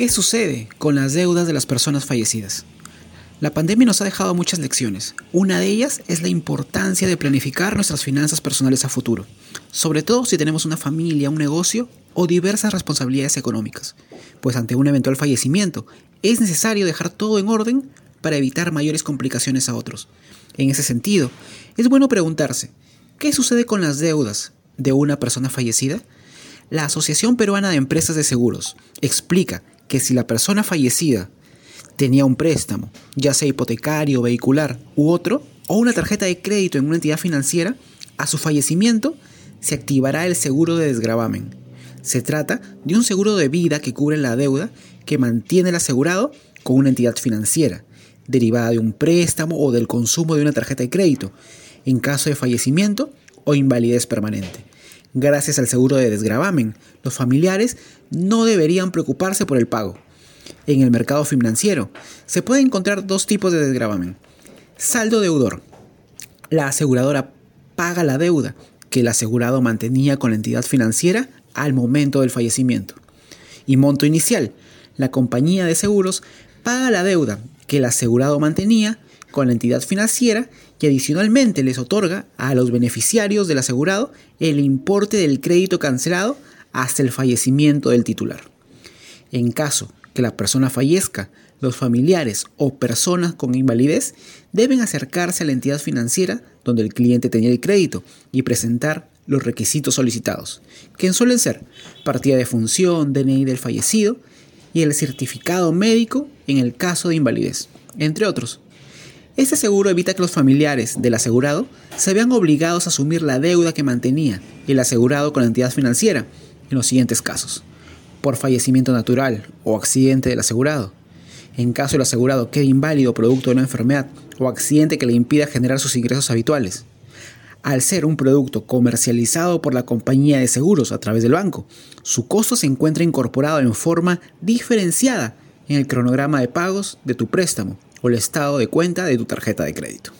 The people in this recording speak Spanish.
¿Qué sucede con las deudas de las personas fallecidas? La pandemia nos ha dejado muchas lecciones. Una de ellas es la importancia de planificar nuestras finanzas personales a futuro, sobre todo si tenemos una familia, un negocio o diversas responsabilidades económicas, pues ante un eventual fallecimiento es necesario dejar todo en orden para evitar mayores complicaciones a otros. En ese sentido, es bueno preguntarse, ¿qué sucede con las deudas de una persona fallecida? La Asociación Peruana de Empresas de Seguros explica que si la persona fallecida tenía un préstamo, ya sea hipotecario, vehicular u otro, o una tarjeta de crédito en una entidad financiera, a su fallecimiento se activará el seguro de desgravamen. Se trata de un seguro de vida que cubre la deuda que mantiene el asegurado con una entidad financiera, derivada de un préstamo o del consumo de una tarjeta de crédito, en caso de fallecimiento o invalidez permanente. Gracias al seguro de desgravamen, los familiares no deberían preocuparse por el pago. En el mercado financiero se pueden encontrar dos tipos de desgravamen. Saldo deudor. La aseguradora paga la deuda que el asegurado mantenía con la entidad financiera al momento del fallecimiento. Y monto inicial. La compañía de seguros paga la deuda que el asegurado mantenía con la entidad financiera y adicionalmente les otorga a los beneficiarios del asegurado el importe del crédito cancelado hasta el fallecimiento del titular. En caso que la persona fallezca, los familiares o personas con invalidez deben acercarse a la entidad financiera donde el cliente tenía el crédito y presentar los requisitos solicitados, que suelen ser partida de función, DNI del fallecido y el certificado médico en el caso de invalidez, entre otros. Este seguro evita que los familiares del asegurado se vean obligados a asumir la deuda que mantenía el asegurado con la entidad financiera en los siguientes casos. Por fallecimiento natural o accidente del asegurado. En caso el asegurado quede inválido producto de una enfermedad o accidente que le impida generar sus ingresos habituales. Al ser un producto comercializado por la compañía de seguros a través del banco, su costo se encuentra incorporado en forma diferenciada en el cronograma de pagos de tu préstamo o el estado de cuenta de tu tarjeta de crédito.